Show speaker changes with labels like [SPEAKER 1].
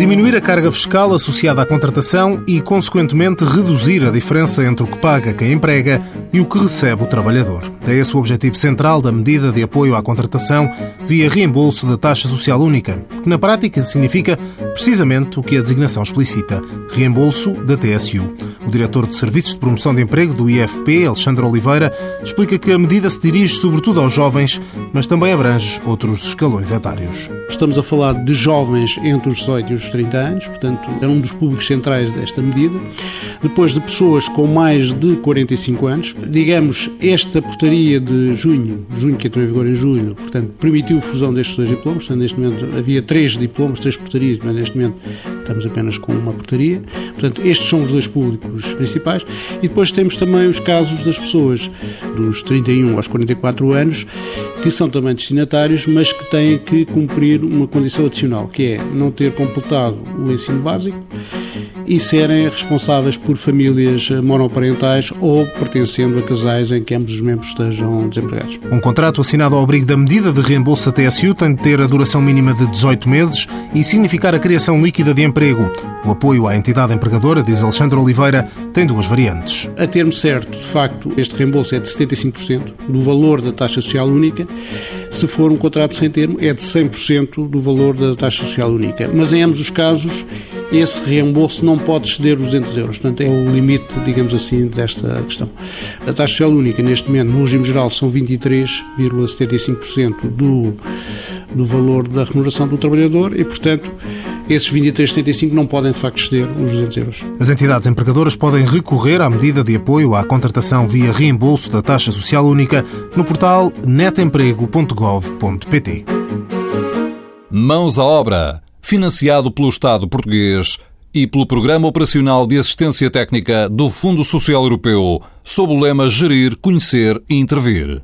[SPEAKER 1] Diminuir a carga fiscal associada à contratação e, consequentemente, reduzir a diferença entre o que paga quem emprega e o que recebe o trabalhador. É esse o objetivo central da medida de apoio à contratação via reembolso da taxa social única, que na prática significa precisamente o que a designação explicita: reembolso da TSU. O diretor de Serviços de Promoção de Emprego do IFP, Alexandre Oliveira, explica que a medida se dirige sobretudo aos jovens, mas também abrange outros escalões etários.
[SPEAKER 2] Estamos a falar de jovens entre os 18 e os 30 anos, portanto, é um dos públicos centrais desta medida. Depois de pessoas com mais de 45 anos, digamos, esta portaria de junho, junho que entrou em vigor em julho, portanto, permitiu a fusão destes dois diplomas. Portanto, neste momento havia três diplomas, três portarias, mas neste momento estamos apenas com uma portaria. Portanto, estes são os dois públicos principais. E depois temos também os casos das pessoas dos 31 aos 44 anos, que são também destinatários, mas que têm que cumprir uma condição adicional, que é não ter completado o ensino básico e serem responsáveis por famílias monoparentais ou pertencendo a casais em que ambos os membros estejam desempregados.
[SPEAKER 1] Um contrato assinado ao abrigo da medida de reembolso da TSU tem de ter a duração mínima de 18 meses e significar a criação líquida de emprego. O apoio à entidade empregadora, diz Alexandre Oliveira, tem duas variantes.
[SPEAKER 2] A termo certo, de facto, este reembolso é de 75% do valor da taxa social única. Se for um contrato sem termo, é de 100% do valor da taxa social única. Mas em ambos os casos, esse reembolso não pode exceder os 200 euros. Portanto, é o limite, digamos assim, desta questão. A taxa social única, neste momento, no regime geral, são 23,75% do, do valor da remuneração do trabalhador e, portanto, esses 23,75 não podem, de facto, exceder os 200 euros.
[SPEAKER 1] As entidades empregadoras podem recorrer à medida de apoio à contratação via reembolso da taxa social única no portal netemprego.gov.pt.
[SPEAKER 3] Mãos à obra financiado pelo Estado português e pelo Programa Operacional de Assistência Técnica do Fundo Social Europeu, sob o lema Gerir, Conhecer e Intervir.